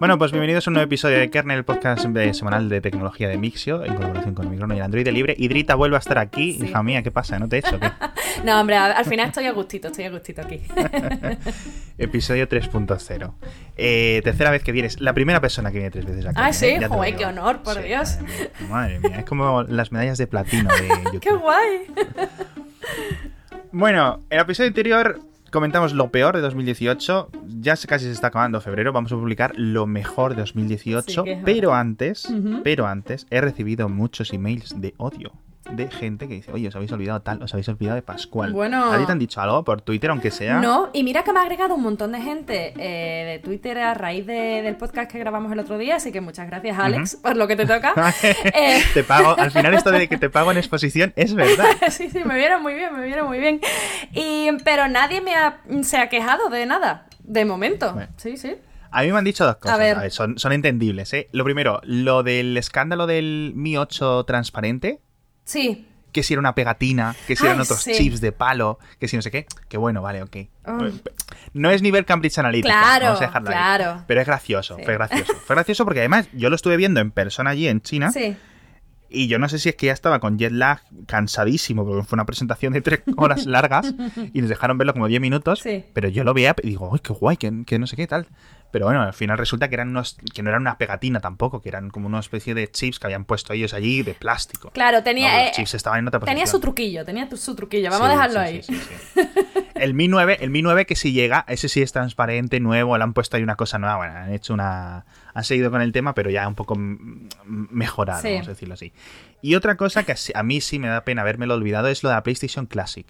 Bueno, pues bienvenidos a un nuevo episodio de Kernel, el podcast de- semanal de tecnología de Mixio, en colaboración con Microno y el Android Libre. Hidrita vuelve a estar aquí. Sí. Hija mía, ¿qué pasa? ¿No te he hecho? qué? No, hombre, al final estoy a gustito, estoy a gustito aquí. Episodio 3.0 Eh, tercera vez que vienes. La primera persona que viene tres veces aquí. Ah, sí, joder, digo. qué honor, por Sí, Dios. Madre mía, madre mía, es como las medallas de platino de YouTube. ¡Qué guay! Bueno, en el episodio anterior comentamos lo peor de 2018. Ya casi se está acabando febrero. Vamos a publicar lo mejor de 2018. Sí, que es pero antes, pero antes, he recibido muchos emails de odio. De gente que dice, oye, os habéis olvidado tal, os habéis olvidado de Pascual. Bueno. ¿A ti te han dicho algo por Twitter, aunque sea? No, y mira que me ha agregado un montón de gente eh, de Twitter a raíz de- del podcast que grabamos el otro día, así que muchas gracias, Alex, por lo que te toca. Eh, te pago, al final esto de que te pago en exposición es verdad. sí, sí, me viene muy bien, me viene muy bien. Y, pero nadie me ha, se ha quejado de nada, de momento. Bueno. Sí, sí. A mí me han dicho dos cosas. A ver. son, son entendibles, ¿eh? Lo primero, lo del escándalo del Mi 8 transparente. Sí. que si era una pegatina, que si eran otros sí. chips de palo, que si no sé qué. Que bueno, vale, ok. Ay. No es nivel Cambridge Analytica. Claro, vamos a dejarlo ahí. claro. Pero es gracioso, Sí. fue gracioso. Fue gracioso porque además yo lo estuve viendo en persona allí en China. Sí. Y yo no sé si es que ya estaba con jet lag cansadísimo, porque fue una presentación de tres horas largas y nos dejaron verlo como 10 minutos. Sí. Pero yo lo veía y digo, ¡ay, qué guay! Que, que no sé qué tal. Pero bueno, al final resulta que eran unos. que no eran una pegatina tampoco, que eran como una especie de chips que habían puesto ellos allí de plástico. Claro, tenía, No, los eh, chips estaban en otra tenía posición. su truquillo, tenía su truquillo. Vamos Sí, a dejarlo sí, ahí. sí. El Mi 9, el Mi 9 que si llega, ese sí es transparente, nuevo, le han puesto ahí una cosa nueva, bueno, han hecho una han seguido con el tema, pero ya un poco mejorado, vamos a decirlo así. Y otra cosa que a mí sí me da pena habérmelo olvidado es lo de la PlayStation Classic,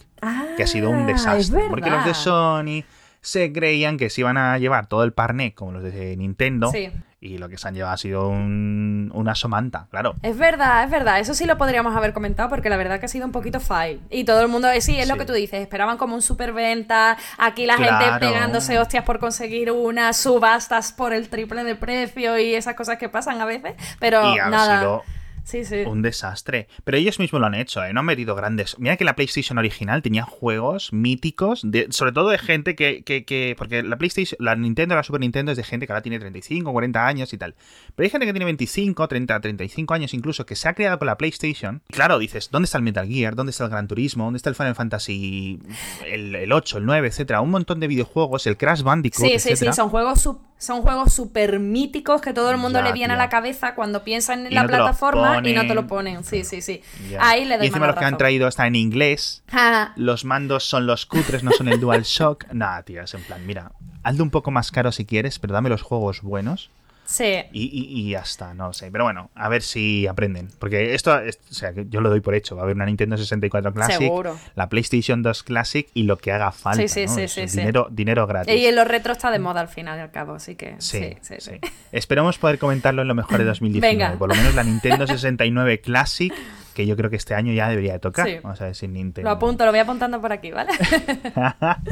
que ha sido un Ah, desastre, es porque los de. Sony se creían que se iban a llevar todo el parné como los de Nintendo Sí. y lo que se han llevado ha sido un, una somanta, claro. Es verdad, es verdad. Eso sí lo podríamos haber comentado porque la verdad que ha sido un poquito fail. Y todo el mundo, eh, sí, es lo que tú dices. Esperaban como un superventa. Aquí la gente pegándose hostias por conseguir una, subastas por el triple de precio y esas cosas que pasan a veces. Pero y nada. sido Sí, sí. Un desastre. Pero ellos mismos lo han hecho, ¿eh? No han metido grandes. Mira que la PlayStation original tenía juegos míticos, de, sobre todo de gente que, que, que- Porque la PlayStation, la Nintendo, la Super Nintendo es de gente que ahora tiene 35, 40 años y tal. Pero hay gente que tiene 25, 30, 35 años incluso, que se ha creado con la PlayStation. Y claro, dices, ¿dónde está el Metal Gear? ¿Dónde está el Gran Turismo? ¿Dónde está el Final Fantasy el, el 8, el 9, etcétera? Un montón de videojuegos, el Crash Bandicoot, Sí, sí, sí, son juegos su- son juegos súper míticos que todo el mundo Ya, le viene a la cabeza cuando piensan en Y la no plataforma y no te lo ponen. Sí, sí, sí. Ya. Ahí le doy Y encima los que han traído están en inglés. Los mandos son los cutres, no son el DualShock. Nah, tío, es en plan, mira, hazlo un poco más caro si quieres, pero dame los juegos buenos sí. y, y- y ya está, no lo sé. Pero bueno, a ver si aprenden. Porque esto, es- o sea, yo lo doy por hecho. Va a haber una Nintendo 64 Classic, Seguro. la PlayStation 2 Classic y lo que haga falta. Sí, sí, ¿no? sí, sí, sí. dinero, dinero gratis. Y en los retro está de moda al final y al cabo, así que. Sí, Sí, sí, sí. Esperemos poder comentarlo en lo mejor de 2019. Venga. Por lo menos la Nintendo 69 Classic, que yo creo que este año ya debería de tocar. Vamos a ver si Nintendo. Lo apunto, lo voy apuntando por aquí, ¿vale?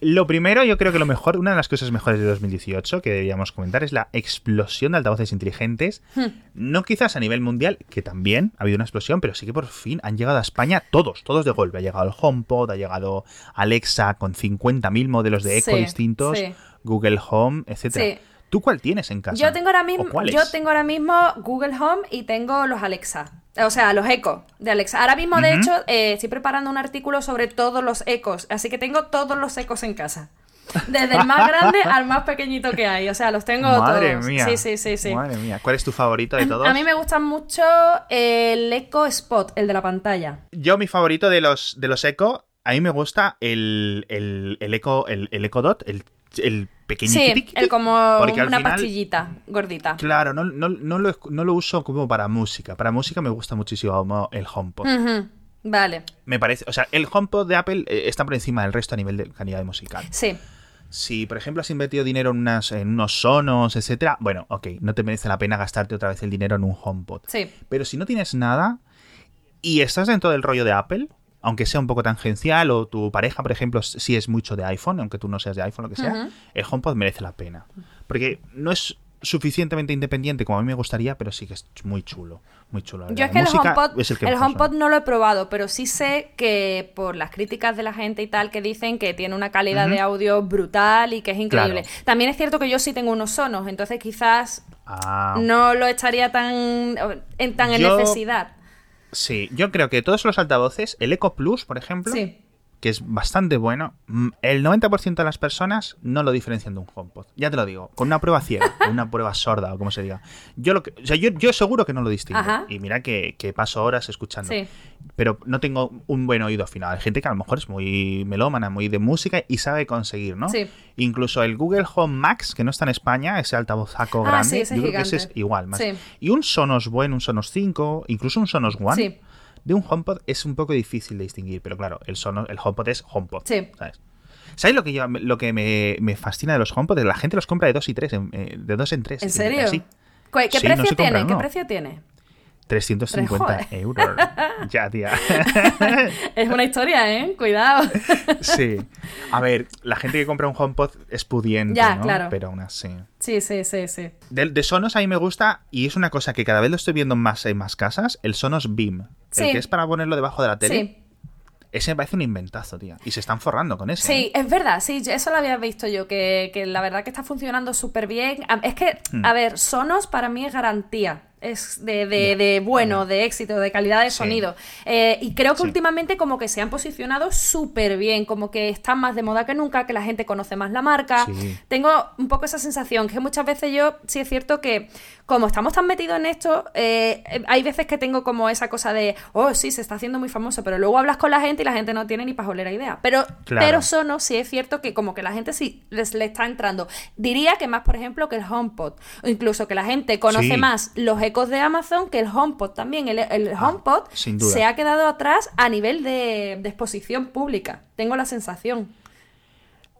Lo primero, yo creo que lo mejor, una de las cosas mejores de 2018 que deberíamos comentar es la explosión de altavoces inteligentes. Hmm. No quizás a nivel mundial, que también ha habido una explosión, pero sí que por fin han llegado a España todos, todos de golpe. Ha llegado el HomePod, ha llegado Alexa con 50.000 modelos de eco Sí, distintos, sí. Google Home, etcétera. Sí. ¿Tú cuál tienes en casa? Yo tengo ahora ¿O mismo, yo tengo ahora mismo Google Home y tengo los Alexa. O sea, los Echo de Alexa. Ahora mismo, de hecho, eh, estoy preparando un artículo sobre todos los ecos. Así que tengo todos los ecos en casa. Desde el más grande al más pequeñito que hay. O sea, los tengo Madre todos. mía. Sí, sí, sí, sí. Madre mía. ¿Cuál es tu favorito de todos? A mí me gusta mucho el Echo Spot, el de la pantalla. Yo, mi favorito de los, de los Echo, a mí me gusta el, el, el Echo, el, el Echo Dot, el, el pequeñito. Sí, el como Porque una final- pastillita gordita. Claro, no, no, no, lo, no lo uso como para música. Para música me gusta muchísimo el HomePod. Vale, Me parece, o sea, el HomePod de Apple eh, está por encima del resto a nivel de calidad musical. sí. Si, por ejemplo, has invertido dinero en, unas, en unos sonos, etcétera, bueno, ok, no te merece la pena gastarte otra vez el dinero en un HomePod. Sí. Pero si no tienes nada y estás dentro del rollo de Apple, aunque sea un poco tangencial, o tu pareja, por ejemplo, si es mucho de iPhone, aunque tú no seas de iPhone, lo que sea, el HomePod merece la pena. Porque no es suficientemente independiente como a mí me gustaría, pero sí que es muy chulo. Muy chulo. Yo es que el HomePod, el, HomePod no lo he probado, pero sí sé que por las críticas de la gente y tal que dicen que tiene una calidad de audio brutal y que es increíble. También es cierto que yo sí tengo unos sonos, entonces quizás ah. no lo estaría tan en, tan en necesidad. Sí, yo creo que todos los altavoces, el Eco Plus, por ejemplo, sí que es bastante bueno, mm, el 90% de las personas no lo diferencian de un HomePod. Ya te lo digo, con una prueba ciega, con una prueba sorda o como se diga. Yo, lo que, o sea, yo, yo seguro que no lo distingo. Y mira que, paso horas escuchando. Pero no tengo un buen oído afinado. Hay gente que a lo mejor es muy melómana, muy de música y sabe conseguir, ¿no? Incluso el Google Home Max, que no está en España, ese altabozaco ah, grande, yo creo que ese es igual. Más. Y un Sonos Bueno, un Sonos 5, incluso un Sonos One de un HomePod es un poco difícil de distinguir, pero claro, el, sono, el HomePod es HomePod. Sí. ¿sabes? ¿Sabes lo que, yo, lo que me, fascina de los HomePod? La gente los compra de dos y tres, eh, de dos en tres. ¿En serio? ¿Qué, precio tiene? ¿Qué precio tiene? 350 euros. ya, tía. es una historia, ¿eh? Cuidado. sí. A ver, la gente que compra un HomePod es pudiente, ya, claro. Pero aún así. Sí, sí, sí, sí. De, Sonos a mí me gusta, y es una cosa que cada vez lo estoy viendo más en más casas, el Sonos Beam. El que es para ponerlo debajo de la tele. Sí. Ese me parece un inventazo, tía. Y se están forrando con ese. Sí, ¿eh? es verdad, sí, eso lo había visto yo, que, la verdad que está funcionando súper bien. Es que, hmm. a ver, Sonos para mí es garantía es de, de, bueno, de éxito, de calidad de sonido. Eh, y creo que últimamente como que se han posicionado súper bien, como que están más de moda que nunca, que la gente conoce más la marca. Tengo un poco esa sensación, que muchas veces yo sí es cierto que como estamos tan metidos en esto, eh, hay veces que tengo como esa cosa de, oh, sí, se está haciendo muy famoso, pero luego hablas con la gente y la gente no tiene ni pajolera idea. Pero, pero Sonos sí es cierto que como que la gente sí les, le está entrando. Diría que más, por ejemplo, que el HomePod, o incluso que la gente conoce más los de Amazon que el HomePod también. El, ah, HomePod se ha quedado atrás a nivel de, exposición pública. Tengo la sensación.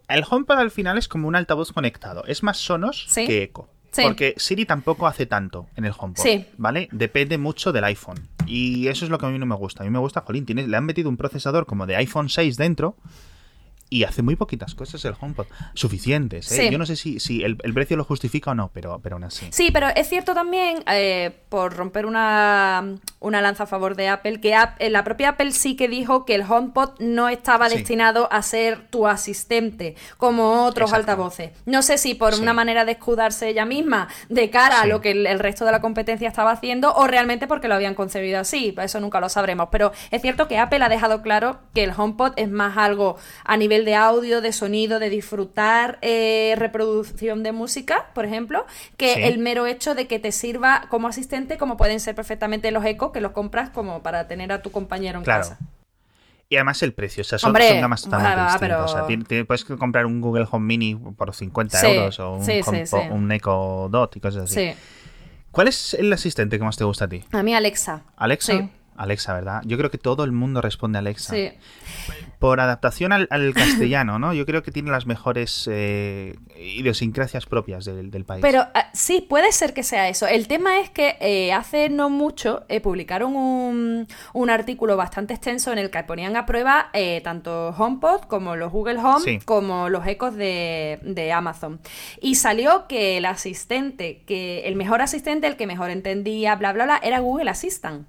El HomePod al final es como un altavoz conectado. Es más Sonos que Echo. Porque Siri tampoco hace tanto en el HomePod. ¿Vale? Depende mucho del iPhone. Y eso es lo que a mí no me gusta. A mí me gusta, jolín, tiene, le han metido un procesador como de iPhone 6 dentro y hace muy poquitas cosas el HomePod. Suficientes, ¿eh? Yo no sé si, si el, precio lo justifica o no, pero, pero aún así. Sí, pero es cierto también, eh, por romper una, una, lanza a favor de Apple, que eh, la propia Apple sí que dijo que el HomePod no estaba destinado a ser tu asistente, como otros altavoces. No sé si por una manera de escudarse ella misma de cara a lo que el, resto de la competencia estaba haciendo, o realmente porque lo habían concebido así. Eso nunca lo sabremos. Pero es cierto que Apple ha dejado claro que el HomePod es más algo a nivel de audio, de sonido, de disfrutar eh, reproducción de música, por ejemplo, que el mero hecho de que te sirva como asistente, como pueden ser perfectamente los ecos que los compras como para tener a tu compañero en casa. Y además el precio, o sea, son, Hombre, gamas totalmente O sea, puedes comprar un Google Home Mini por 50 euros o un, un Echo Dot y cosas así. ¿Cuál es el asistente que más te gusta a ti? A mí Alexa. ¿Alexa? Alexa, ¿verdad? Yo creo que todo el mundo responde a Alexa. Sí. Por adaptación al, castellano, ¿no? Yo creo que tiene las mejores eh, idiosincrasias propias del, país. Pero ah, sí, puede ser que sea eso. El tema es que eh, hace no mucho eh, publicaron un, un, artículo bastante extenso en el que ponían a prueba tanto HomePod como los Google Home, como los ecos de, de Amazon. Y salió que el asistente, que el mejor asistente, el que mejor entendía, bla, bla, bla, era Google Assistant.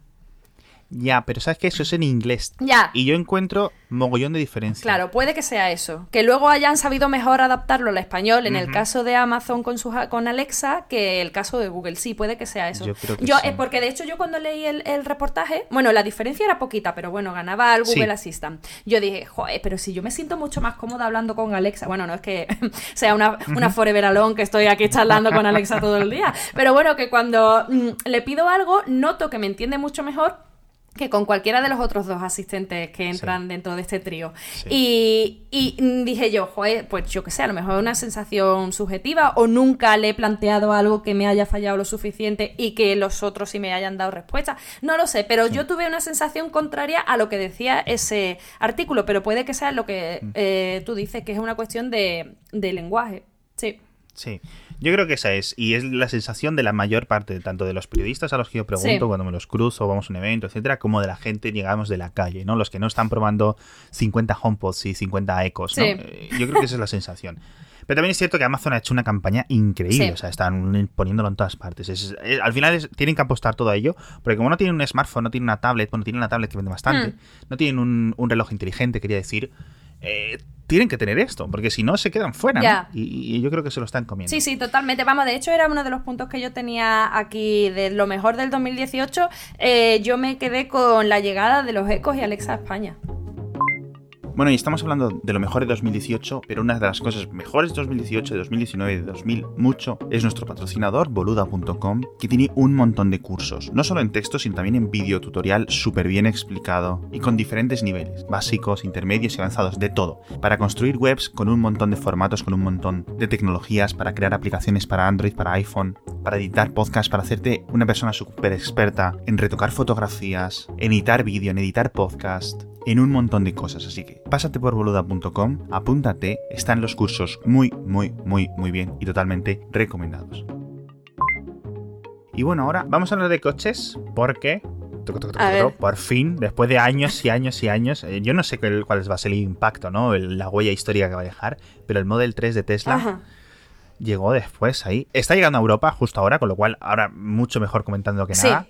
Ya, pero sabes que eso es en inglés. Ya. Y yo encuentro mogollón de diferencia. Claro, puede que sea eso. Que luego hayan sabido mejor adaptarlo al español en el caso de Amazon con, su, con Alexa que el caso de Google. Sí, puede que sea eso. Yo creo que yo, sí. Porque de hecho yo cuando leí el, reportaje, bueno, la diferencia era poquita, pero bueno, ganaba al Google Assistant. Yo dije, joder, pero si yo me siento mucho más cómoda hablando con Alexa. Bueno, no es que sea una, una forever alone que estoy aquí charlando con Alexa todo el día. Pero bueno, que cuando mm, le pido algo, noto que me entiende mucho mejor que con cualquiera de los otros dos asistentes que entran dentro de este trío. Y, dije yo, joder, pues yo qué sé, a lo mejor es una sensación subjetiva o nunca le he planteado algo que me haya fallado lo suficiente y que los otros sí me hayan dado respuesta. No lo sé, pero yo tuve una sensación contraria a lo que decía ese artículo, pero puede que sea lo que mm. eh, tú dices, que es una cuestión de, de lenguaje. Sí. Sí. Yo creo que esa es, y es la sensación de la mayor parte, tanto de los periodistas a los que yo pregunto cuando me los cruzo, vamos a un evento, etcétera, como de la gente, llegamos de la calle, ¿no? Los que no están probando 50 HomePods y 50 Ecos, ¿no? Eh, yo creo que esa es la sensación. Pero también es cierto que Amazon ha hecho una campaña increíble, o sea, están poniéndolo en todas partes. al final tienen que apostar todo a ello, porque como no tienen un smartphone, no tienen una tablet, bueno, tienen una tablet que vende bastante, hmm. no tienen un, reloj inteligente, quería decir, eh, tienen que tener esto, porque si no se quedan fuera. Y, yo creo que se lo están comiendo. Sí, sí, totalmente. Vamos, de hecho era uno de los puntos que yo tenía aquí de lo mejor del 2018. Eh, yo me quedé con la llegada de los ecos y Alexa a España. Bueno, y estamos hablando de lo mejor de 2018, pero una de las cosas mejores de 2018, de 2019 y de 2000 mucho es nuestro patrocinador, boluda.com, que tiene un montón de cursos, no solo en texto, sino también en vídeo tutorial súper bien explicado y con diferentes niveles, básicos, intermedios y avanzados, de todo, para construir webs con un montón de formatos, con un montón de tecnologías, para crear aplicaciones para Android, para iPhone, para editar podcasts, para hacerte una persona súper experta en retocar fotografías, en editar vídeo, en editar podcast, en un montón de cosas. Así que pásate por boluda.com, apúntate, están los cursos muy, muy, muy, muy bien y totalmente recomendados. Y bueno, ahora vamos a hablar de coches porque por fin, después de años y años y años, eh, yo no sé cuál, va a ser el impacto, ¿no? la huella histórica que va a dejar, pero el Model 3 de Tesla llegó después ahí. Está llegando a Europa justo ahora, con lo cual ahora mucho mejor comentando que nada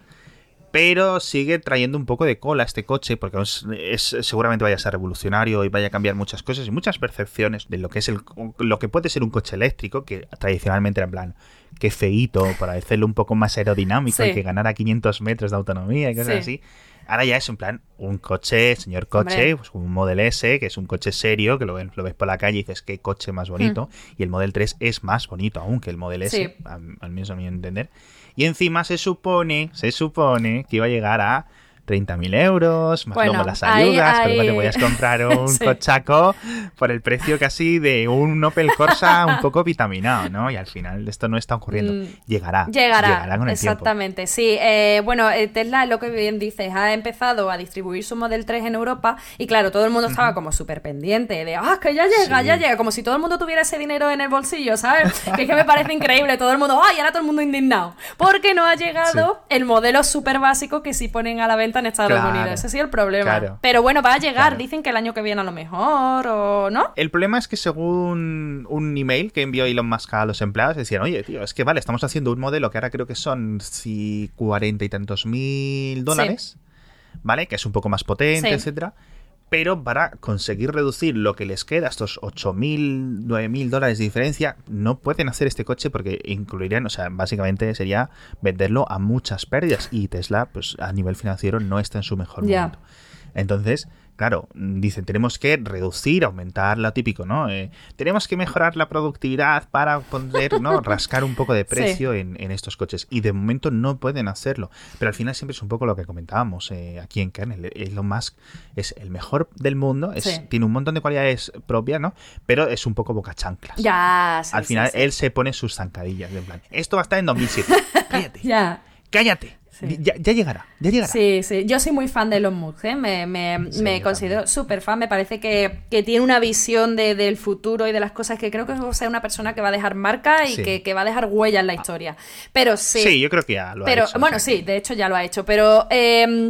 pero sigue trayendo un poco de cola este coche porque es, seguramente vaya a ser revolucionario y vaya a cambiar muchas cosas y muchas percepciones de lo que es el lo que puede ser un coche eléctrico que tradicionalmente era en plan que feíto para hacerlo un poco más aerodinámico y que ganara 500 metros de autonomía y cosas así. Ahora ya es en plan un coche señor coche pues un Model S que es un coche serio que lo, ves, lo ves por la calle y dices qué coche más bonito hmm. y el Model 3 es más bonito aún que el Model S al menos a mi entender. Y encima se supone, se supone que iba a llegar a 30.000 euros, más luego las ayudas, pero te podías comprar un cochaco por el precio casi de un Opel Corsa un poco vitaminado, ¿no? Y al final esto no está ocurriendo. Mm. Llegará. Llegará. con el exactamente, sí. Eh, bueno, eh, Tesla, lo que bien dices, ha empezado a distribuir su Model 3 en Europa y claro, todo el mundo estaba como súper pendiente de, ah, que ya llega, ya llega, como si todo el mundo tuviera ese dinero en el bolsillo, ¿sabes? que es que me parece increíble, todo el mundo, ay, ahora todo el mundo indignado. Porque no ha llegado el modelo súper básico que sí ponen a la venta en Estados Unidos. Ese sí el problema. Pero bueno, va a llegar. Dicen que el año que viene a lo mejor, o no. El problema es que según un email que envió Elon Musk a los empleados, decían, oye, tío, es que vale, estamos haciendo un modelo que ahora creo que son si cuarenta y tantos mil dólares, ¿vale? Que es un poco más potente, etcétera pero para conseguir reducir lo que les queda, estos 8.000, 9.000 dólares de diferencia, no pueden hacer este coche porque incluirían, o sea, básicamente sería venderlo a muchas pérdidas y Tesla, pues a nivel financiero, no está en su mejor momento. Entonces, claro, dicen, tenemos que reducir, aumentar lo típico, ¿no? Eh, tenemos que mejorar la productividad para poder, ¿no? Rascar un poco de precio en, estos coches. Y de momento no pueden hacerlo. Pero al final siempre es un poco lo que comentábamos eh, aquí en Kernel. Elon Musk es el mejor del mundo, es, tiene un montón de cualidades propias, ¿no? Pero es un poco boca chanclas. Ya, Al final él se pone sus zancadillas, en plan, esto va a estar en 2007. Cállate. ya. Cállate. Ya, llegará, ya llegará. Sí, sí. Yo soy muy fan de Elon Musk, ¿eh? me, me, considero súper fan. Me parece que, tiene una visión del futuro y de las cosas que creo que es una persona que va a dejar marca y que, va a dejar huella en la historia. Pero sí. Sí, yo creo que ya lo pero, ha hecho. Bueno, sí, de hecho ya lo ha hecho. Pero. Eh,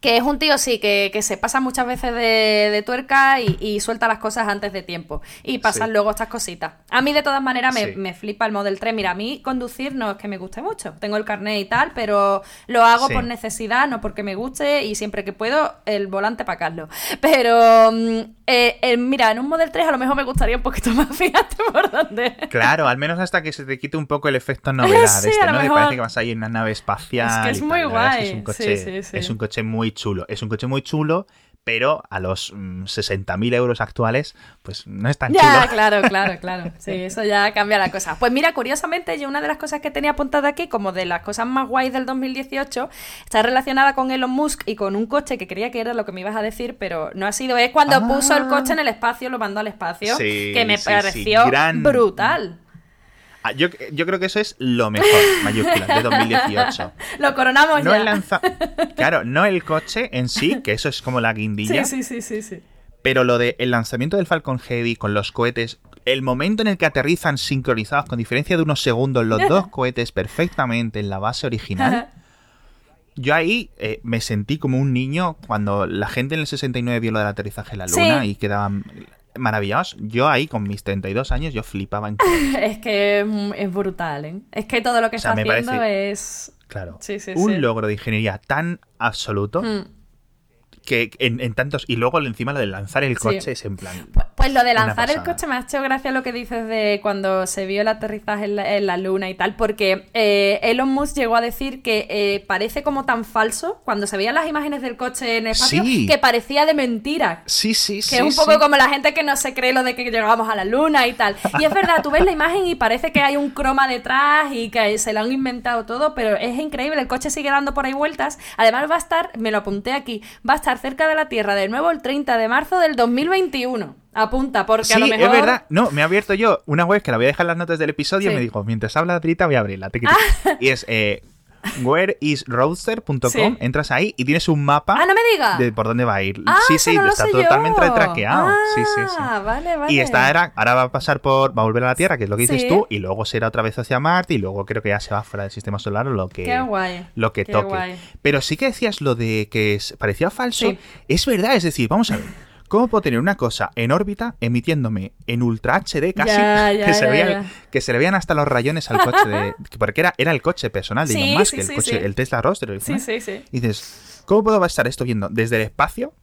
que es un tío, sí, que, se pasa muchas veces de, tuerca y, suelta las cosas antes de tiempo. Y pasan luego estas cositas. A mí, de todas maneras, me, flipa el Model 3. Mira, a mí conducir no es que me guste mucho. Tengo el carnet y tal, pero lo hago por necesidad, no porque me guste. Y siempre que puedo, el volante para Carlos. Pero, mm, eh, eh, mira, en un Model 3 a lo mejor me gustaría un poquito más, fíjate por dónde. Claro, al menos hasta que se te quite un poco el efecto novedad. este, ¿no? parece que vas a ir en una nave espacial. Es que es muy guay. Es, un coche, es un coche muy chulo. Es un coche muy chulo, pero a los 60.000 mm, euros actuales, pues no es tan ya, chulo. claro, claro, claro. Sí, eso ya cambia la cosa. Pues mira, curiosamente, yo una de las cosas que tenía apuntada aquí, como de las cosas más guays del 2018, está relacionada con Elon Musk y con un coche que creía que era lo que me ibas a decir, pero no ha sido. Es cuando puso el coche en el espacio, lo mandó al espacio, que me pareció brutal. Ah, yo, creo que eso es lo mejor, mayúsculas, de 2018. lo coronamos no ya. Claro, no el coche en sí, que eso es como la guindilla. Sí, sí, sí, sí. Pero lo del el lanzamiento del Falcon Heavy con los cohetes, el momento en el que aterrizan sincronizados con diferencia de unos segundos los dos cohetes perfectamente en la base original. Yo ahí eh, me sentí como un niño cuando la gente en el 69 vio lo del aterrizaje en la luna y quedaban maravillados. Yo ahí con mis 32 años yo flipaba en Es que es brutal, ¿eh? Es que todo lo que está haciendo es... Claro. Sí, sí, un logro de ingeniería tan absoluto. Mm que en, tantos. Y luego encima lo de lanzar el coche es en plan. Pues, lo de lanzar el coche me ha hecho gracia lo que dices de cuando se vio el aterrizaje en la, luna y tal, porque eh, Elon Musk llegó a decir que eh, parece como tan falso cuando se veían las imágenes del coche en espacio que parecía de mentira. Sí, sí, sí. Que es un poco como la gente que no se cree lo de que llegamos a la luna y tal. Y es verdad, tú ves la imagen y parece que hay un croma detrás y que se lo han inventado todo, pero es increíble, el coche sigue dando por ahí vueltas. Además va a estar, me lo apunté aquí, va a estar cerca de la Tierra de nuevo el 30 de marzo del 2021. Apunta, porque a lo mejor. es verdad. No, me ha abierto yo una web que la voy a dejar en las notas del episodio y me dijo, mientras habla Trita, voy a abrirla. Ah. Y es eh, whereisroadster.com, entras ahí y tienes un mapa ah, no me diga. de por dónde va a ir. sí, sí, está totalmente traqueado. sí, sí, sí. Ah, vale, vale. Y esta era, ahora va a pasar por, va a volver a la Tierra, que es lo que dices tú, y luego será otra vez hacia Marte y luego creo que ya se va fuera del sistema solar o lo que, Qué guay. Lo que toque. Pero sí que decías lo de que parecía falso. Es verdad, es decir, vamos a ver. ¿Cómo puedo tener una cosa en órbita emitiéndome en Ultra HD casi? que, se que se le veían hasta los rayones al coche de. Porque era, era el coche personal de Elon Musk, el, coche, el Tesla Roadster. Sí, sí, sí. Y dices, ¿cómo puedo estar esto viendo desde el espacio?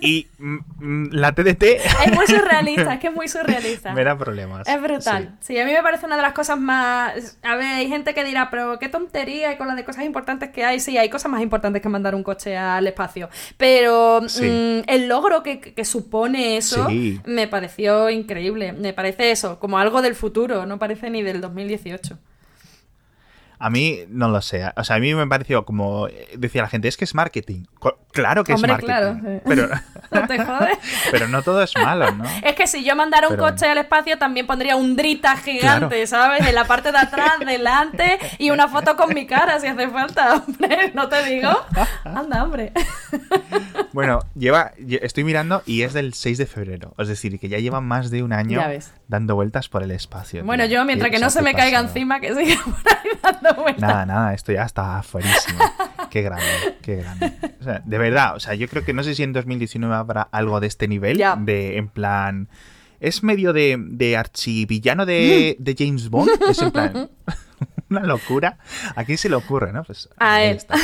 Y mm, mm, la TDT. Es muy surrealista, es que es muy surrealista. Me da problemas. Es brutal. Sí. a mí me parece una de las cosas más. A ver, hay gente que dirá, pero qué tontería con las de cosas importantes que hay. Sí, hay cosas más importantes que mandar un coche al espacio. Pero mm, el logro que, que supone eso me pareció increíble. Me parece eso, como algo del futuro, no parece ni del 2018. A mí no lo sé. O sea, a mí me pareció como decía la gente, es que es marketing. Claro que es marketing. Claro, Pero no te jodes. pero no todo es malo, ¿no? Es que si yo mandara un coche al espacio también pondría un drita gigante, ¿sabes? En la parte de atrás, delante y una foto con mi cara si hace falta, hombre. No te digo. Anda, hombre. Bueno, lleva estoy mirando y es del 6 de febrero, es decir, que ya lleva más de un año dando vueltas por el espacio. Bueno, yo mientras que no se me caiga encima que siga por ahí dando Nada, nada, esto ya está fuerísimo. Qué grande, qué grande. O sea, de verdad, o sea, yo creo que no sé si en 2019 habrá algo de este nivel, de en plan... Es medio de, de archivillano de, de James Bond, es en plan... una locura. ¿A quién se le ocurre, no? Pues a él. Está,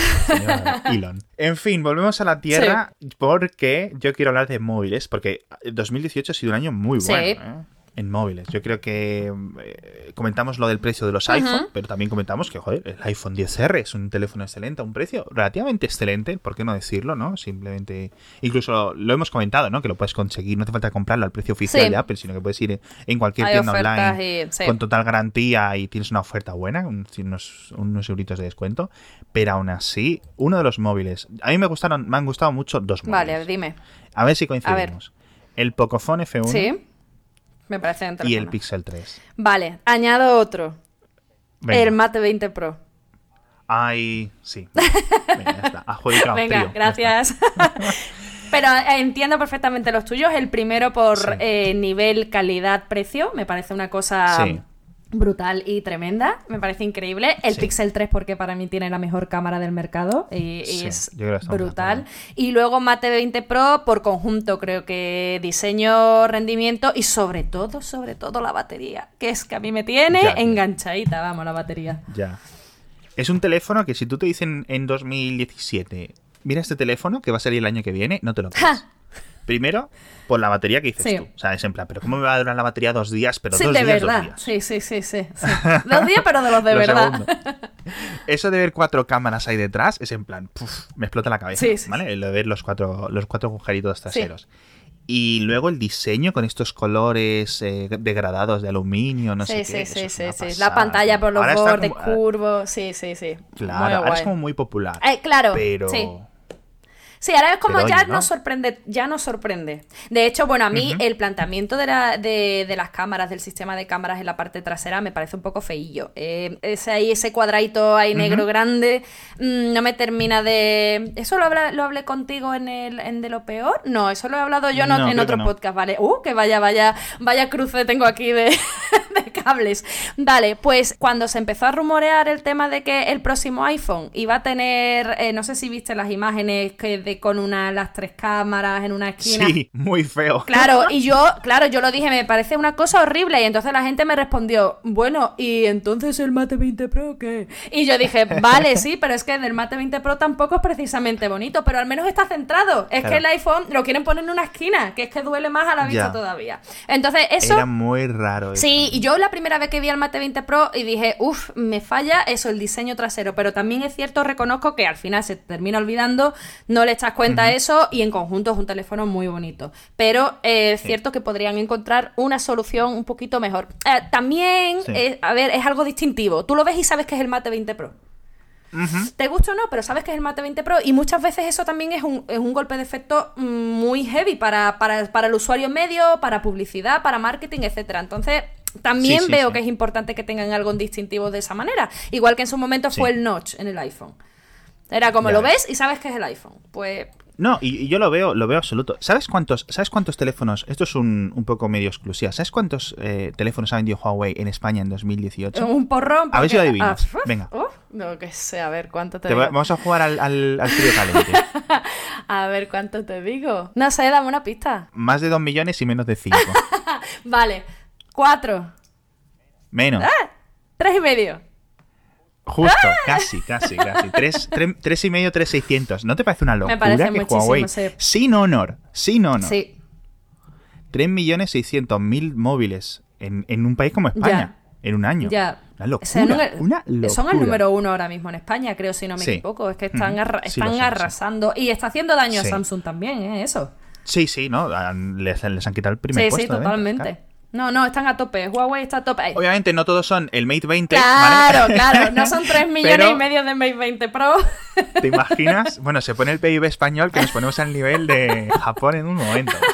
Elon. En fin, volvemos a la Tierra porque yo quiero hablar de móviles, porque 2018 ha sido un año muy bueno. Sí. ¿eh? En móviles. Yo creo que eh, comentamos lo del precio de los iPhone, pero también comentamos que, joder, el iPhone 10R es un teléfono excelente, a un precio relativamente excelente, ¿por qué no decirlo, no? Simplemente, incluso lo hemos comentado, ¿no? Que lo puedes conseguir, no hace falta comprarlo al precio oficial de Apple, sino que puedes ir en cualquier tienda online con total garantía y tienes una oferta buena, unos, unos euritos de descuento, pero aún así, uno de los móviles, a mí me gustaron, me han gustado mucho dos móviles. Vale, dime. A ver si coincidimos. El Pocophone F1 ¿Sí? Me parece Y el Pixel 3. Vale, añado otro. El Mate 20 Pro. Ay, sí. Venga, ya está. Venga, gracias. Pero eh, entiendo perfectamente los tuyos. El primero por eh, nivel, calidad, precio. Me parece una cosa brutal y tremenda. Me parece increíble. El Pixel 3 porque para mí tiene la mejor cámara del mercado y, es brutal. Y luego Mate 20 Pro por conjunto, creo que diseño, rendimiento y sobre todo, sobre todo la batería, que es que a mí me tiene enganchadita, vamos, la batería. Ya. Es un teléfono que si tú te dicen en 2017, mira este teléfono que va a salir el año que viene, no te lo crees. Primero, por la batería que dices tú. O sea, es en plan, pero ¿cómo me va a durar la batería dos días? Pero dos de días, verdad. Dos días. Sí, sí, sí, sí, Dos días, pero de los de verdad. Eso de ver cuatro cámaras ahí detrás es en plan, me explota la cabeza. Sí, ¿Vale? Lo de ver los cuatro, los cuatro agujeritos traseros. Y luego el diseño con estos colores eh, degradados de aluminio, no sé qué. Sí, sí, sí, La pantalla por los bordes curvos, sí, sí, sí. Claro, ahora es como muy popular. Eh, claro, pero... Sí, ahora es como ya nos sorprende, ya nos sorprende. De hecho, bueno, a mí el planteamiento de, la, de, las cámaras, del sistema de cámaras en la parte trasera, me parece un poco feillo. Eh, ese ahí, ese cuadradito ahí negro grande, mm, no me termina de. ¿Eso lo, lo hablé contigo en el en de lo peor? No, eso lo he hablado yo en otro podcast, ¿vale? Uh, que vaya, vaya, vaya cruce tengo aquí de, Vale, pues cuando se empezó a rumorear el tema de que el próximo iPhone iba a tener, eh, no sé si viste las imágenes que de con una las tres cámaras en una esquina. Sí, muy feo. Claro, y yo, claro, yo lo dije, me parece una cosa horrible y entonces la gente me respondió, bueno, ¿y entonces el Mate 20 Pro qué? Y yo dije, vale, sí, pero es que el Mate 20 Pro tampoco es precisamente bonito, pero al menos está centrado. Es que el iPhone lo quieren poner en una esquina, que es que duele más a la vista todavía. Entonces, eso... Era muy raro. Sí, y yo la primera vez que vi el Mate 20 Pro y dije, uff, me falla eso, el diseño trasero, pero también es cierto, reconozco que al final se termina olvidando, no le echas cuenta a eso y en conjunto es un teléfono muy bonito. Pero eh, es cierto que podrían encontrar una solución un poquito mejor. Eh, también, eh, a ver, es algo distintivo. Tú lo ves y sabes que es el Mate 20 Pro. Te gusta o no, pero sabes que es el Mate 20 Pro y muchas veces eso también es un, es un golpe de efecto mm, muy heavy para, para, para, el usuario medio, para publicidad, para marketing, etcétera. Entonces, también veo que es importante que tengan algo distintivo de esa manera. Igual que en su momento fue el notch en el iPhone. Era como lo ves y sabes que es el iPhone. Pues no, y, yo lo veo, lo veo absoluto. ¿Sabes cuántos, ¿sabes cuántos teléfonos? Esto es un, un poco medio exclusiva. ¿Sabes cuántos eh, teléfonos ha vendido Huawei en España en 2018? Un porrón. A ver si lo adivinas. Ah, Venga. no, que sé, a ver cuánto te, digo. Vamos a jugar al, al, al frío caliente. a ver cuánto te digo. No sé, dame una pista. Más de dos millones y menos de cinco. vale. Cuatro. Menos. ¡Ah! Tres y medio. Justo, ¡Ah! casi, casi, casi. Tres, tres, y medio, tres seiscientos. ¿No te parece una locura Me parece que Huawei, sin honor, sin honor, sí. tres millones seiscientos mil móviles en, en, un país como España, en un año? Ya. Una locura, una locura. Son el número uno ahora mismo en España, creo, si no me equivoco. Es que están, están arrasando. Y está haciendo daño a Samsung también, ¿eh? Eso. Sí, sí, ¿no? Les, les han quitado el primer puesto. Sí, sí, totalmente. No, no, están a tope. Huawei está a tope. Obviamente no todos son el Mate 20. Claro, claro. No son 3 millones y medio de Mate 20 Pro. ¿Te imaginas? Bueno, se pone el PIB español que nos ponemos al nivel de Japón en un momento.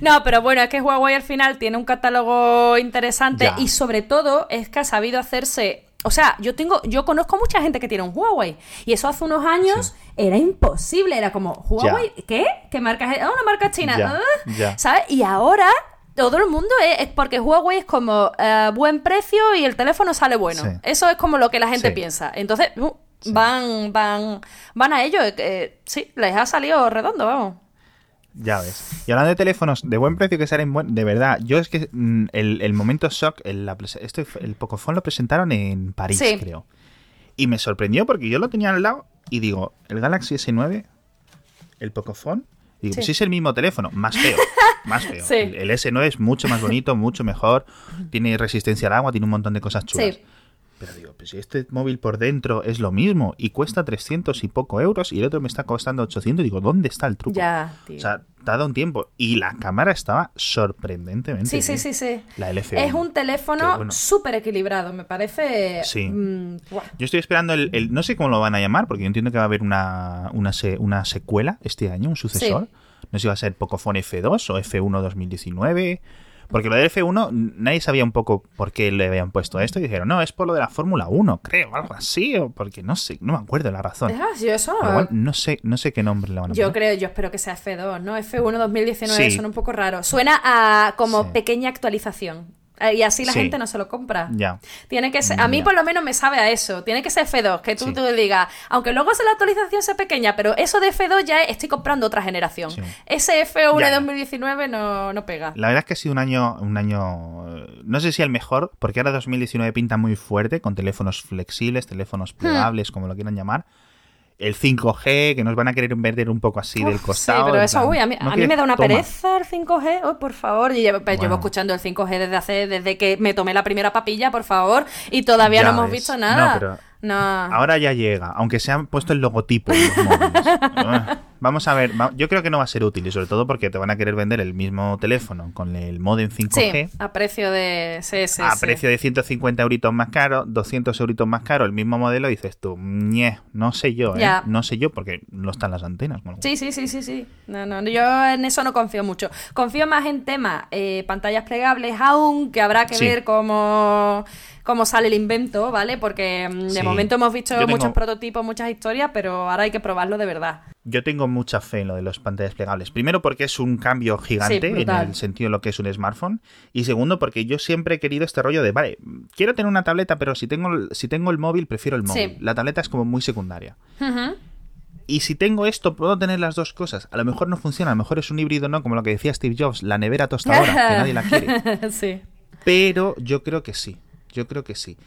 No, pero bueno, es que Huawei al final tiene un catálogo interesante y sobre todo es que ha sabido hacerse o sea, yo tengo, yo conozco mucha gente que tiene un Huawei y eso hace unos años era imposible, era como Huawei, ¿qué? ¿Qué marca es? Ah, una marca china, ah", ¿sabes? Y ahora todo el mundo es, porque Huawei es como eh, buen precio y el teléfono sale bueno. Eso es como lo que la gente piensa. Entonces, uh, van, van, van a ello. Eh, sí, les ha salido redondo, vamos. Ya ves. Y hablando de teléfonos de buen precio que salen buen, de verdad, yo es que mm, el, momento shock, el, este, el Pocophone lo presentaron en París, creo. Y me sorprendió porque yo lo tenía al lado y digo, el Galaxy S9, el Pocophone, Digo, pues es el mismo teléfono, más feo. Más feo. El, S9 es mucho más bonito, mucho mejor. Tiene resistencia al agua, tiene un montón de cosas chulas. Pero digo, pues si este móvil por dentro es lo mismo y cuesta 300 y poco euros y el otro me está costando 800, digo, ¿dónde está el truco? Ya, tío. O sea, dado un tiempo. Y la cámara estaba sorprendentemente Sí, sí, sí, sí. La LF. Es un teléfono súper equilibrado, me parece... Sí. Mm, yo estoy esperando el, No sé cómo lo van a llamar, porque yo entiendo que va a haber una, una, una secuela este año, un sucesor. No sé si va a ser Pocophone F2 o F1 2019 porque lo del F1, nadie sabía un poco por qué le habían puesto esto y dijeron, no, es por lo de la Fórmula 1, creo, algo así, o porque no sé, no me acuerdo la razón. Ah, eso. no sé, no sé qué nombre le van a poner. Yo creo, yo espero que sea F2, ¿no? F1 2019 suena un poco raro. Suena a como pequeña actualización. Eh, y así la gente no se lo compra. Ya. Tiene que ser, a mí por lo menos me sabe a eso. Tiene que ser F2, que tú, te digas, aunque luego la actualización sea pequeña, pero eso de F2 ya estoy comprando otra generación. Ese F1 de 2019 no, no pega. La verdad es que ha sido un año, un año, no sé si el mejor, porque ahora 2019 pinta muy fuerte, con teléfonos flexibles, teléfonos hmm. plegables, como lo quieran llamar el 5G, que nos van a querer vender un poco así del costado. Sí, pero eso, uy, a mí, me da una pereza el 5G, oh, por favor. Y llevo, pues, llevo, escuchando el 5G desde hace, desde que me tomé la primera papilla, por favor, y todavía no hemos visto nada. No, pero no. Ahora ya llega, aunque se han puesto el logotipo en los móviles. Vamos a ver, yo creo que no va a ser útil, y sobre todo porque te van a querer vender el mismo teléfono con el modem 5G. Sí, a precio de... Sí, sí, a precio de 150 euritos más caro, 200 euritos más caro, el mismo modelo, dices tú, no sé yo, ¿eh? No sé yo porque no están las antenas. Sí, sí, sí, sí, sí. No, no, yo en eso no confío mucho. Confío más en temas, eh, pantallas plegables aún, que habrá que ver cómo cómo sale el invento, ¿vale? Porque mm, de momento hemos visto muchos prototipos, muchas historias, pero ahora hay que probarlo de verdad. Yo tengo mucha fe en lo de los pantallas plegables. Primero porque es un cambio gigante en el sentido de lo que es un smartphone. Y segundo porque yo siempre he querido este rollo de, vale, quiero tener una tableta, pero si tengo, si tengo el móvil, prefiero el móvil. La tableta es como muy secundaria. Y si tengo esto, puedo tener las dos cosas. A lo mejor no funciona, a lo mejor es un híbrido, ¿no? Como lo que decía Steve Jobs, la nevera tostadora, que nadie la quiere. sí. Pero yo creo que sí. Yo creo que sí.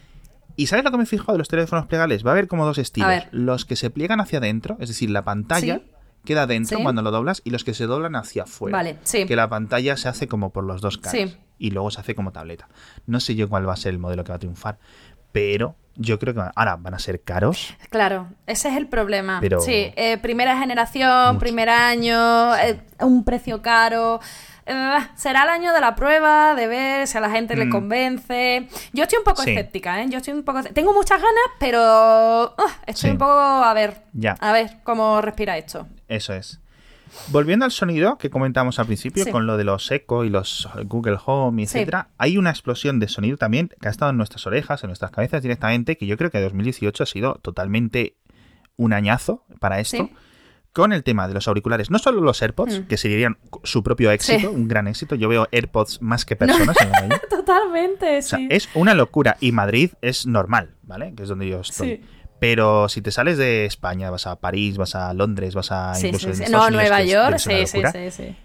¿Y sabes lo que me he fijado de los teléfonos plegables? Va a haber como dos estilos. Los que se pliegan hacia adentro, es decir, la pantalla queda dentro cuando lo doblas, y los que se doblan hacia afuera. Vale, sí. Que la pantalla se hace como por los dos caras. Y luego se hace como tableta. No sé yo cuál va a ser el modelo que va a triunfar. Pero yo creo que ahora van a ser caros. Claro, ese es el problema. Sí, eh, primera generación, primer año, eh, un precio caro. Eh, será el año de la prueba, de ver si a la gente le mm. convence. Yo estoy un poco escéptica, ¿eh? Yo estoy un poco... Tengo muchas ganas, pero uh, estoy un poco a ver. Ya. A ver cómo respira esto. Eso es. Volviendo al sonido que comentamos al principio, con lo de los Echo y los Google Home, etcétera, hay una explosión de sonido también que ha estado en nuestras orejas, en nuestras cabezas directamente, que yo creo que 2018 ha sido totalmente un año para esto con el tema de los auriculares, no solo los AirPods, mm. que serían su propio éxito, un gran éxito. Yo veo AirPods más que personas en la. Totalmente, sí. es una locura. Y Madrid es normal, ¿vale? Que es donde yo estoy. Pero si te sales de España, vas a París, vas a Londres, vas a incluso No, Nueva York, sí, sí, sí,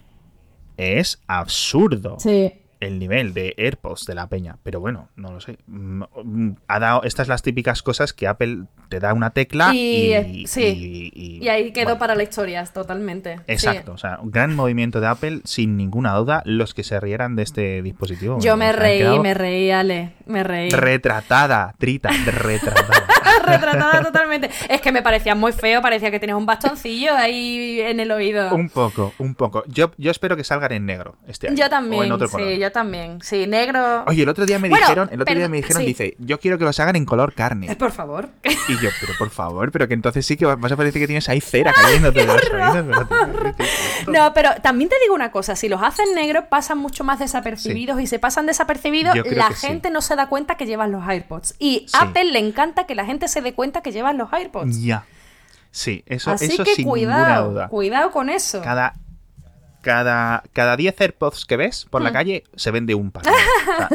Es absurdo. Sí el nivel de AirPods de la peña, pero bueno, no lo sé. Mm, mm, ha dado estas las típicas cosas que Apple te da una tecla y, y, sí. y, ahí quedó para la historia, totalmente. Exacto, o sea, un gran movimiento de Apple, sin ninguna duda, los que se rieran de este dispositivo. Yo me reí, me reí, Ale, me reí. Retratada, Trita, retratada. retratada totalmente. Es que me parecía muy feo, parecía que tenías un bastoncillo ahí en el oído. Un poco, un poco. Yo, yo espero que salgan en negro este año. Yo también, o en otro sí, yo también. Sí, negro. Oye, el otro día me dijeron, el otro día me dijeron, dice, yo quiero que los hagan en color carne. Eh, por favor. Y yo, pero por favor, pero que entonces sí que vas a parecer que tienes ahí cera cayéndote de los No, pero también te digo una cosa, si los hacen negros pasan mucho más desapercibidos y se pasan desapercibidos, la gente no se da cuenta que llevan los AirPods. Y Apple le encanta que la gente se dé cuenta que llevan los AirPods. Ya. Sí, eso, Así eso que sin cuidado, duda. Cuidado con eso. Cada cada, cada 10 AirPods que ves por la hmm. calle se vende un par.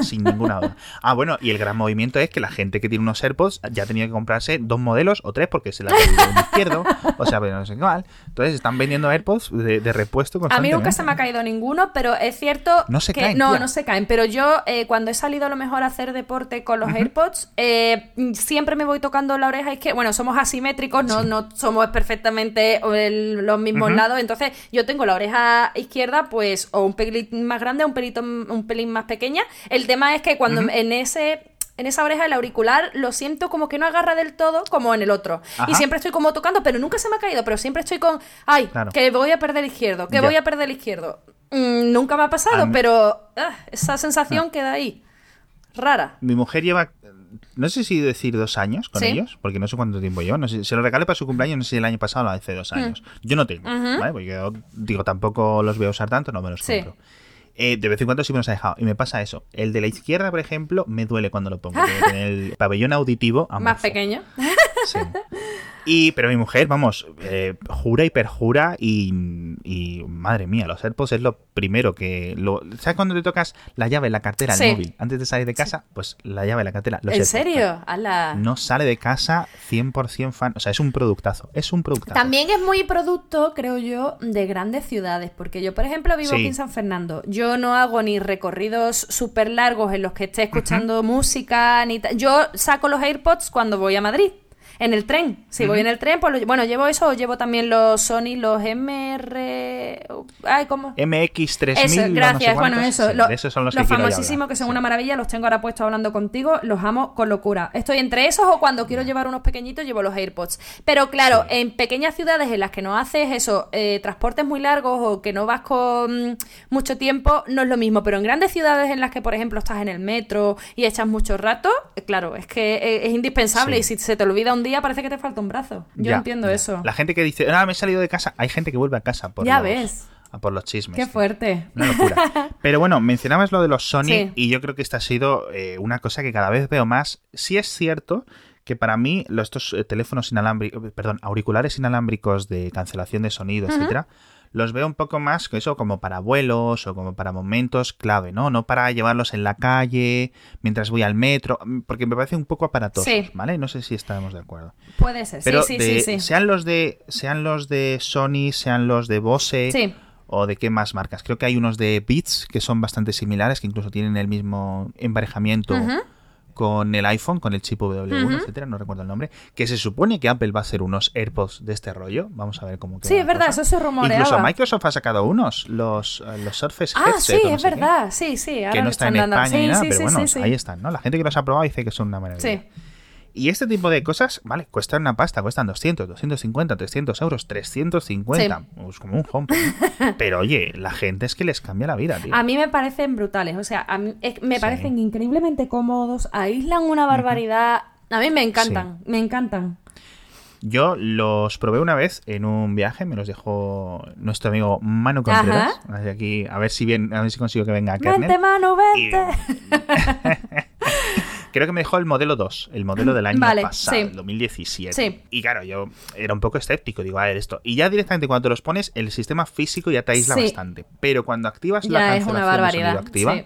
sin ninguna duda. Ah, bueno, y el gran movimiento es que la gente que tiene unos AirPods ya tenía que comprarse dos modelos o tres porque se la ha un izquierdo. O sea, pero no sé mal. Entonces están vendiendo AirPods de, de repuesto A mí nunca se me ha caído ninguno, pero es cierto no se que caen, no, no se caen. Pero yo eh, cuando he salido a lo mejor a hacer deporte con los AirPods, eh, siempre me voy tocando la oreja. Es que, bueno, somos asimétricos, no, no somos perfectamente los mismos lados. Entonces yo tengo la oreja izquierda, pues, o un pelín más grande, un pelito, un pelín más pequeña. El tema es que cuando en ese en esa oreja el auricular lo siento como que no agarra del todo como en el otro. Y siempre estoy como tocando, pero nunca se me ha caído, pero siempre estoy con, ay, que voy a perder el izquierdo, que voy a perder el izquierdo. Mm, nunca me ha pasado, pero ah, esa sensación queda ahí. Rara. Mi mujer lleva, no sé si decir dos años con ellos, porque no sé cuánto tiempo llevo. No sé, se lo regalé para su cumpleaños, no sé si el año pasado o hace dos mm. años. Yo no tengo, ¿vale? Porque yo digo, tampoco los voy a usar tanto, no me los compro. Eh, de vez en cuando sí me los ha dejado. Y me pasa eso. El de la izquierda, por ejemplo, me duele cuando lo pongo. el pabellón auditivo. Más pequeño. Sí. Y, pero mi mujer, vamos, eh, jura y perjura y, y, madre mía, los AirPods es lo primero que... Lo, ¿Sabes cuando te tocas la llave, la cartera, el móvil, antes de salir de casa? Pues la llave, la cartera, los ¿En serio? No sale de casa 100% fan, o sea, es un productazo, es un productazo. También es muy producto, creo yo, de grandes ciudades, porque yo, por ejemplo, vivo aquí en San Fernando. Yo no hago ni recorridos súper largos en los que esté escuchando música, ni Yo saco los AirPods cuando voy a Madrid en el tren. Si voy en el tren, pues bueno, llevo eso o llevo también los Sony, los MR. Ay, ¿cómo? MX3000. gracias. bueno, eso. esos son los, los famosísimos que son una maravilla, los tengo ahora puestos hablando contigo, los amo con locura. Estoy entre esos o cuando quiero llevar unos pequeñitos, llevo los AirPods. Pero claro, en pequeñas ciudades en las que no haces eso, eh, transportes muy largos o que no vas con mucho tiempo, no es lo mismo. Pero en grandes ciudades en las que, por ejemplo, estás en el metro y echas mucho rato, eh, claro, es que eh, es, indispensable y si se te olvida un día parece que te falta un brazo. Yo entiendo eso. La gente que dice, ah, me he salido de casa, hay gente que vuelve a casa. Por ya ves. a por los chismes. Qué fuerte. Una locura. Pero bueno, mencionabas lo de los Sony y yo creo que esta ha sido eh, una cosa que cada vez veo más. Sí es cierto que para mí los, estos eh, teléfonos inalámbricos, perdón, auriculares inalámbricos de cancelación de sonido, etcétera, los veo un poco más que eso como para vuelos o como para momentos clave, ¿no? No para llevarlos en la calle, mientras voy al metro, porque me parece un poco aparatoso, ¿vale? No sé si estamos de acuerdo. Puede ser, Pero sí, sí, sí, Sean los de sean los de Sony, sean los de Bose o de qué más marcas. Creo que hay unos de Beats que son bastante similares, que incluso tienen el mismo emparejamiento con el iPhone, con el chip W1, etcétera, no recuerdo el nombre, que se supone que Apple va a hacer unos AirPods de este rollo. Vamos a ver cómo queda. Sí, es verdad, eso se rumoreaba. Incluso Microsoft ha sacado unos, los, eh, los Surface Ah, sí, es verdad, sí, sí. que no están en España ni nada, pero bueno, ahí están, ¿no? La gente que los ha probado dice que son una maravilla. Sí. Y este tipo de cosas, vale, cuestan una pasta, cuestan 200, 250, 300 euros, 350, sí. pues como un home. Pero oye, la gente es que les cambia la vida, tío. A mí me parecen brutales, o sea, a mí, me parecen increíblemente cómodos, aíslan una barbaridad. A mí me encantan, me encantan. Yo los probé una vez en un viaje, me los dejó nuestro amigo Manu Contreras. aquí, a ver si bien, a ver si consigo que venga a Vente, Manu, vente. Creo que me dejó el modelo 2, el modelo del año pasado, el 2017. Y claro, yo era un poco escéptico, digo, a ver esto. Y ya directamente cuando te los pones, el sistema físico ya te aísla bastante. Pero cuando activas la cancelación es una barbaridad. activa,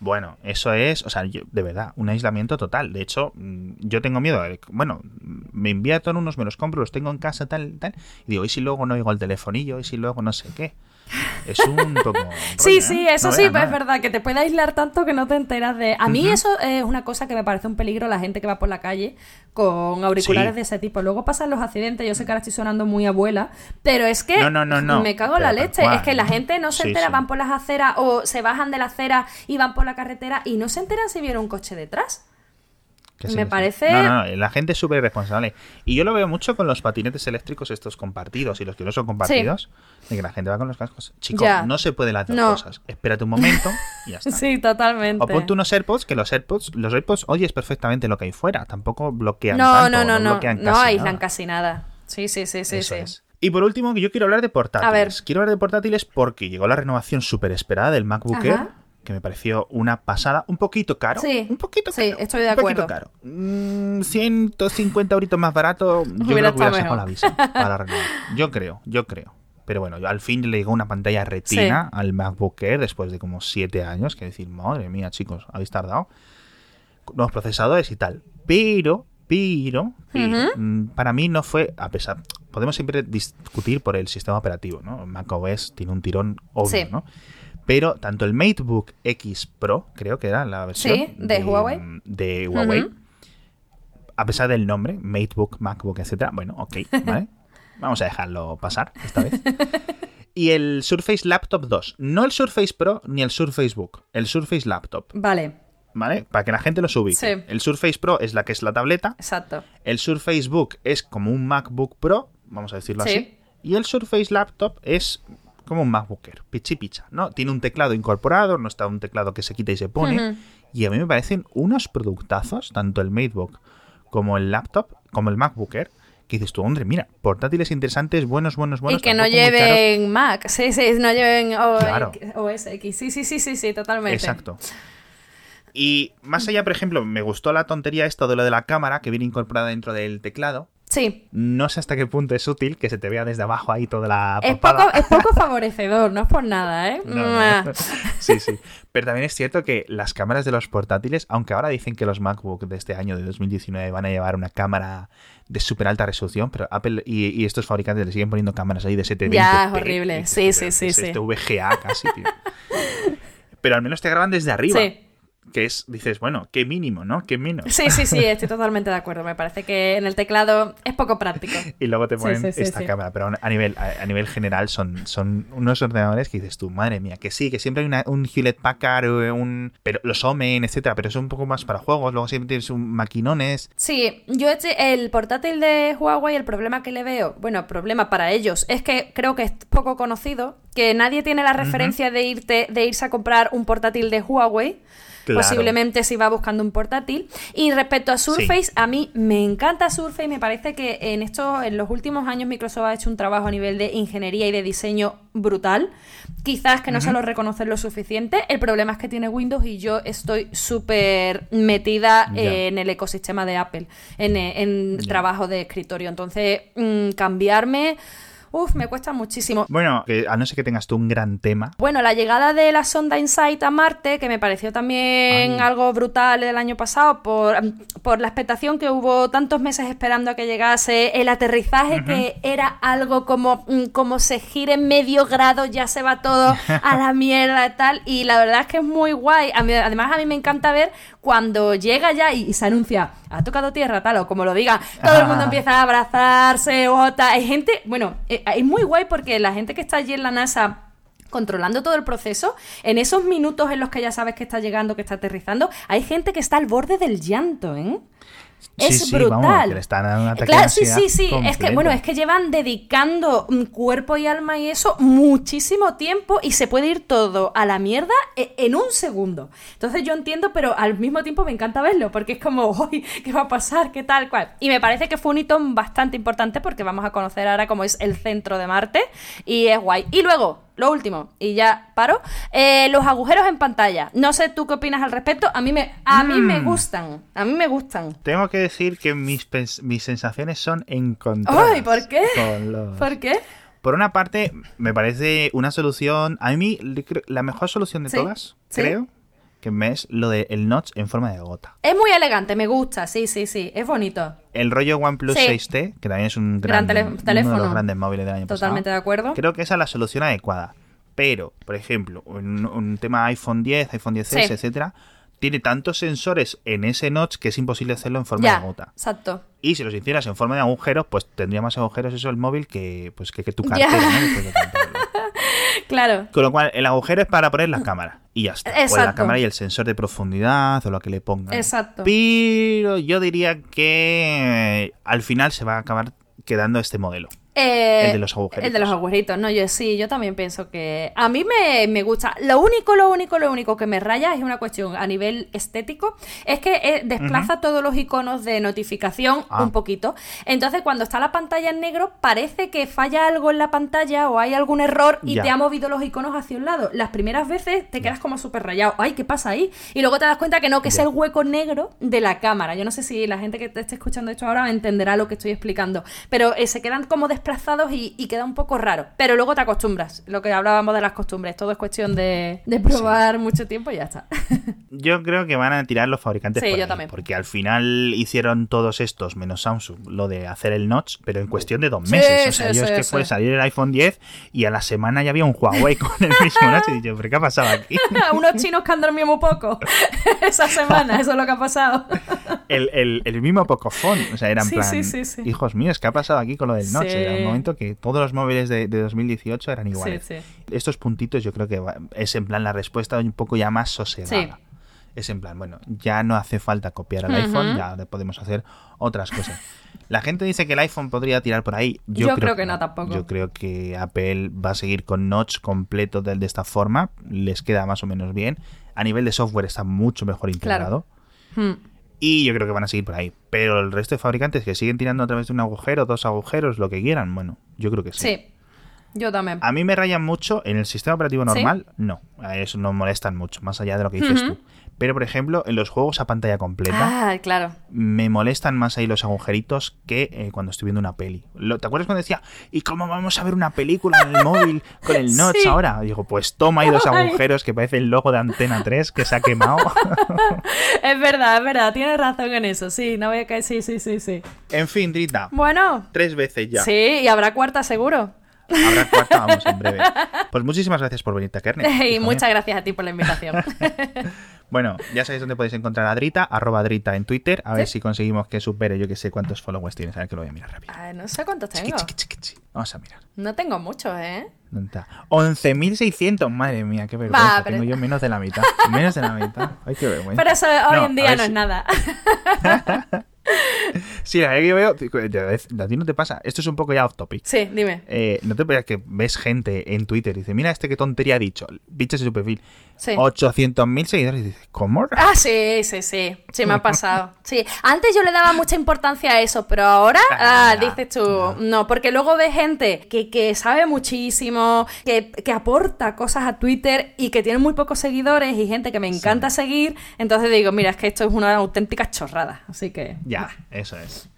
bueno, eso es, o sea, de verdad, un aislamiento total. De hecho, mm, yo tengo miedo. bueno, me envían unos, me los compro, los tengo en casa, tal, tal. Y digo, ¿y si luego no oigo el telefonillo? ¿Y si luego no sé qué? Es un poco. sí, sí, eso sí, pues es verdad, que te puede aislar tanto que no te enteras de. A mí, eso es una cosa que me parece un peligro la gente que va por la calle con auriculares de ese tipo. Luego pasan los accidentes, yo sé que ahora estoy sonando muy abuela, pero es que no, no, no, me cago en la leche. Es que la gente no se entera, van por las aceras o se bajan de la acera y van por la carretera y no se enteran si vieron un coche detrás me parece. No, no, la gente es súper responsable. Y yo lo veo mucho con los patinetes eléctricos, estos compartidos y los que no son compartidos, de que la gente va con los cascos. Chicos, no se puede las dos cosas. Espérate un momento y ya está. sí, totalmente. O ponte unos AirPods, que los AirPods, los AirPods oyes perfectamente lo que hay fuera. Tampoco bloquean no, tanto, no, no, no, no, no aíslan casi nada. Sí, sí, sí, sí. sí. Y por último, yo quiero hablar de portátiles. A ver. Quiero hablar de portátiles porque llegó la renovación súper esperada del MacBook Air que me pareció una pasada, un poquito caro. Sí, un poquito caro. Sí, estoy de acuerdo. Un poquito caro. 150 mm, euritos más barato, yo creo que hubiera sacado la visa para renovar. Yo creo, yo creo. Pero bueno, yo al fin le llegó una pantalla retina al MacBook Air después de como 7 años, que decir, madre mía, chicos, habéis tardado. Nuevos procesadores y tal. Pero, pero, mm, para mí no fue, a pesar, podemos siempre discutir por el sistema operativo, ¿no? macOS tiene un tirón obvio, ¿no? Pero tanto el MateBook X Pro, creo que era la versión de, Huawei, de Huawei a pesar del nombre, MateBook, MacBook, etcétera, bueno, ok, ¿vale? Vamos a dejarlo pasar esta vez. y el Surface Laptop 2. No el Surface Pro ni el Surface Book. El Surface Laptop. Vale. ¿Vale? Para que la gente lo ubique. Sí. El Surface Pro es la que es la tableta. Exacto. El Surface Book es como un MacBook Pro, vamos a decirlo así. Y el Surface Laptop es como un MacBooker, pichi picha, ¿no? Tiene un teclado incorporado, no está un teclado que se quita y se pone. Y a mí me parecen unos productazos, tanto el MateBook como el laptop, como el MacBooker, que dices tú, hombre, mira, portátiles interesantes, buenos, buenos, buenos. Y que no lleven Mac, sí, sí, no lleven OS X, sí, sí, sí, sí, sí, totalmente. Exacto. Y más allá, por ejemplo, me gustó la tontería esto de lo de la cámara que viene incorporada dentro del teclado. Sí. No sé hasta qué punto es útil que se te vea desde abajo ahí toda la es poco, es poco favorecedor, no es por nada, ¿eh? sí, sí. Pero también es cierto que las cámaras de los portátiles, aunque ahora dicen que los MacBook de este año, de 2019, van a llevar una cámara de súper alta resolución, pero Apple y, estos fabricantes le siguen poniendo cámaras ahí de 720 Ya, es horrible. Sí, sí, sí, sí. Este VGA casi, tío. Pero al menos te graban desde arriba. Sí que es, dices, bueno, qué mínimo, ¿no? Qué menos. Sí, sí, sí, estoy totalmente de acuerdo. Me parece que en el teclado es poco práctico. y luego te ponen esta cámara, pero a nivel, a, nivel general son, son unos ordenadores que dices tú, madre mía, que sí, que siempre hay un Hewlett Packard, un, pero los Omen, etcétera, pero es un poco más para juegos, luego siempre tienes un maquinones. Sí, yo el portátil de Huawei, el problema que le veo, bueno, problema para ellos, es que creo que es poco conocido que nadie tiene la referencia de irte de irse a comprar un portátil de Huawei Posiblemente si va buscando un portátil. Y respecto a Surface, a mí me encanta Surface. Me parece que en esto, en los últimos años, Microsoft ha hecho un trabajo a nivel de ingeniería y de diseño brutal. Quizás que no se lo reconocer lo suficiente. El problema es que tiene Windows y yo estoy súper metida en el ecosistema de Apple, en, en trabajo de escritorio. Entonces, mm, cambiarme Uf, me cuesta muchísimo. Bueno, a no ser que tengas tú un gran tema. Bueno, la llegada de la sonda Insight a Marte, que me pareció también algo brutal el año pasado, por, por la expectación que hubo tantos meses esperando a que llegase, el aterrizaje que era algo como, mm, como se gire medio grado, ya se va todo a la mierda y tal. Y la verdad es que es muy guay. además, a mí me encanta ver cuando llega ya y, se anuncia, ha tocado tierra, tal, o como lo diga, todo el mundo empieza a abrazarse, otra. Hay gente, bueno, eh, es muy guay porque la gente que está allí en la NASA controlando todo el proceso, en esos minutos en los que ya sabes que está llegando, que está aterrizando, hay gente que está al borde del llanto, ¿eh? Es brutal. claro, sí, sí, sí. Es que, bueno, es que llevan dedicando cuerpo y alma y eso muchísimo tiempo y se puede ir todo a la mierda e, en un segundo. Entonces yo entiendo, pero al mismo tiempo me encanta verlo, porque es como, uy, ¿qué va a pasar? ¿Qué tal? cual? Y me parece que fue un hito bastante importante porque vamos a conocer ahora cómo es el centro de Marte y es guay. Y luego, lo último, y ya paro. Eh, los agujeros en pantalla. No sé tú qué opinas al respecto. A mí me, a mí me mm. gustan. A mí me gustan. Tengo que decir que mis, mis sensaciones son encontradas. ¡Ay! ¿Por qué? ¿Por qué? Por una parte, me parece una solución. A mí, la mejor solución de todas, creo, que me es lo del notch en forma de gota. Es muy elegante, me gusta, sí, sí, sí, es bonito. El rollo OnePlus 6T, que también es un gran, teléfono. Uno de los grandes móviles del año Totalmente de acuerdo. Creo que esa es la solución adecuada. Pero, por ejemplo, un tema iPhone 10, iPhone 10S, etcétera, tiene tantos sensores en ese notch que es imposible hacerlo en forma de gota. Exacto. Y si los hicieras en forma de agujeros, pues tendría más agujeros eso el móvil que, pues, que, tu cartera, ¿no? claro. Con lo cual, el agujero es para poner la cámara. Y ya está. Exacto. la cámara y el sensor de profundidad o lo que le pongan. Exacto. Pero yo diría que al final se va a acabar quedando este modelo. Eh, el de los agujeritos. El de los agujeritos, no, yo sí, yo también pienso que a mí me, gusta. Lo único, lo único, lo único que me raya es una cuestión a nivel estético, es que eh, desplaza todos los iconos de notificación ah. un poquito. Entonces, cuando está la pantalla en negro, parece que falla algo en la pantalla o hay algún error y te ha movido los iconos hacia un lado. Las primeras veces te quedas como súper rayado. Ay, ¿qué pasa ahí? Y luego te das cuenta que no, que es el hueco negro de la cámara. Yo no sé si la gente que te esté escuchando esto ahora entenderá lo que estoy explicando, pero eh, se quedan como desplazados desplazados y, queda un poco raro. Pero luego te acostumbras. Lo que hablábamos de las costumbres. Todo es cuestión de, probar mucho tiempo y ya está. yo creo que van a tirar los fabricantes. Sí, yo también. Porque al final hicieron todos estos, menos Samsung, lo de hacer el notch, pero en cuestión de dos meses. o sea, yo es que fue salir el iPhone 10 y a la semana ya había un Huawei con el mismo notch. Y yo, ¿pero qué ha pasado aquí? Unos chinos que han dormido muy poco esa semana, eso es lo que ha pasado. el, el, el mismo Pocophone, o sea, eran plan, hijos míos, ¿qué ha pasado aquí con lo del notch? Momento que todos los móviles de, 2018 eran iguales. Estos puntitos yo creo que es en plan la respuesta un poco ya más sosegada. Es en plan, bueno, ya no hace falta copiar al iPhone, ya podemos hacer otras cosas. La gente dice que el iPhone podría tirar por ahí. Yo, creo, que no, tampoco. Yo creo que Apple va a seguir con notch completo de, de esta forma. Les queda más o menos bien. A nivel de software está mucho mejor integrado. Hmm. Y yo creo que van a seguir por ahí. Pero el resto de fabricantes que siguen tirando a través de un agujero, dos agujeros, lo que quieran, bueno, yo creo que sí. Sí. Yo también. A mí me rayan mucho en el sistema operativo normal, no. A eso no molestan mucho, más allá de lo que dices tú. Pero, por ejemplo, en los juegos a pantalla completa, ah, claro. me molestan más ahí los agujeritos que eh, cuando estoy viendo una peli. ¿Te acuerdas cuando decía, ¿y cómo vamos a ver una película en el móvil con el notch ahora? digo, pues toma ahí dos agujeros que parece el logo de Antena 3 que se ha quemado. es verdad, es verdad, tienes razón en eso, sí, no voy a caer, sí, sí, sí, sí. En fin, Drita. Bueno. Tres veces ya. Sí, y habrá cuarta seguro. Habrá cuarta, vamos, en breve. Pues muchísimas gracias por venirte a Kernel. Y muchas gracias a ti por la invitación. Bueno, ya sabéis dónde podéis encontrar a Drita, arroba Drita en Twitter. A ver si conseguimos que supere, yo que sé cuántos followers tienes. A ver que lo voy a mirar rápido. Ah, no sé cuántos tengo. Vamos a mirar. No tengo muchos, ¿eh? 11.600, madre mía, qué vergüenza. Tengo yo menos de la mitad. Menos de la mitad. Ay, qué vergüenza. Pero eso hoy en día no es nada. Sí, la que yo veo, a ti no te pasa, esto es un poco ya off topic. Sí, dime. Eh, no te pasa que ves gente en Twitter y dice, mira este qué tontería ha dicho, bichos en su perfil. Sí. 800.000 seguidores y dices, ¿cómo? Ah, sí, sí, sí, sí me ha pasado. Sí, antes yo le daba mucha importancia a eso, pero ahora, ah, ah dices tú, no. porque luego ves gente que, que sabe muchísimo, que, que, aporta cosas a Twitter y que tiene muy pocos seguidores y gente que me encanta seguir, entonces digo, mira, es que esto es una auténtica chorrada, así que... Ya, eso es.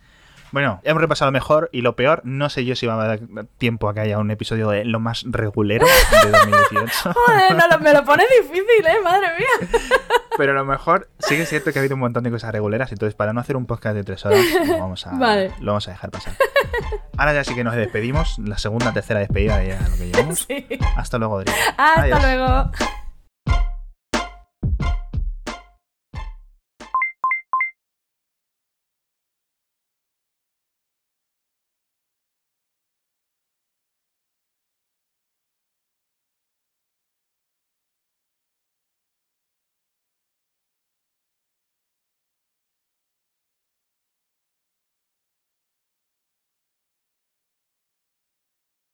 Bueno, hemos repasado mejor y lo peor, no sé yo si va a dar tiempo a que haya un episodio de lo más regulero de 2018. Joder, me lo pone difícil, ¿eh? Madre mía. Pero a lo mejor sí que es cierto que ha habido un montón de cosas reguleras, entonces para no hacer un podcast de tres horas, lo vamos a, lo vamos a dejar pasar. Ahora ya sí que nos despedimos, la segunda, tercera despedida ya lo que llevamos. Hasta luego, Adrián. Hasta luego.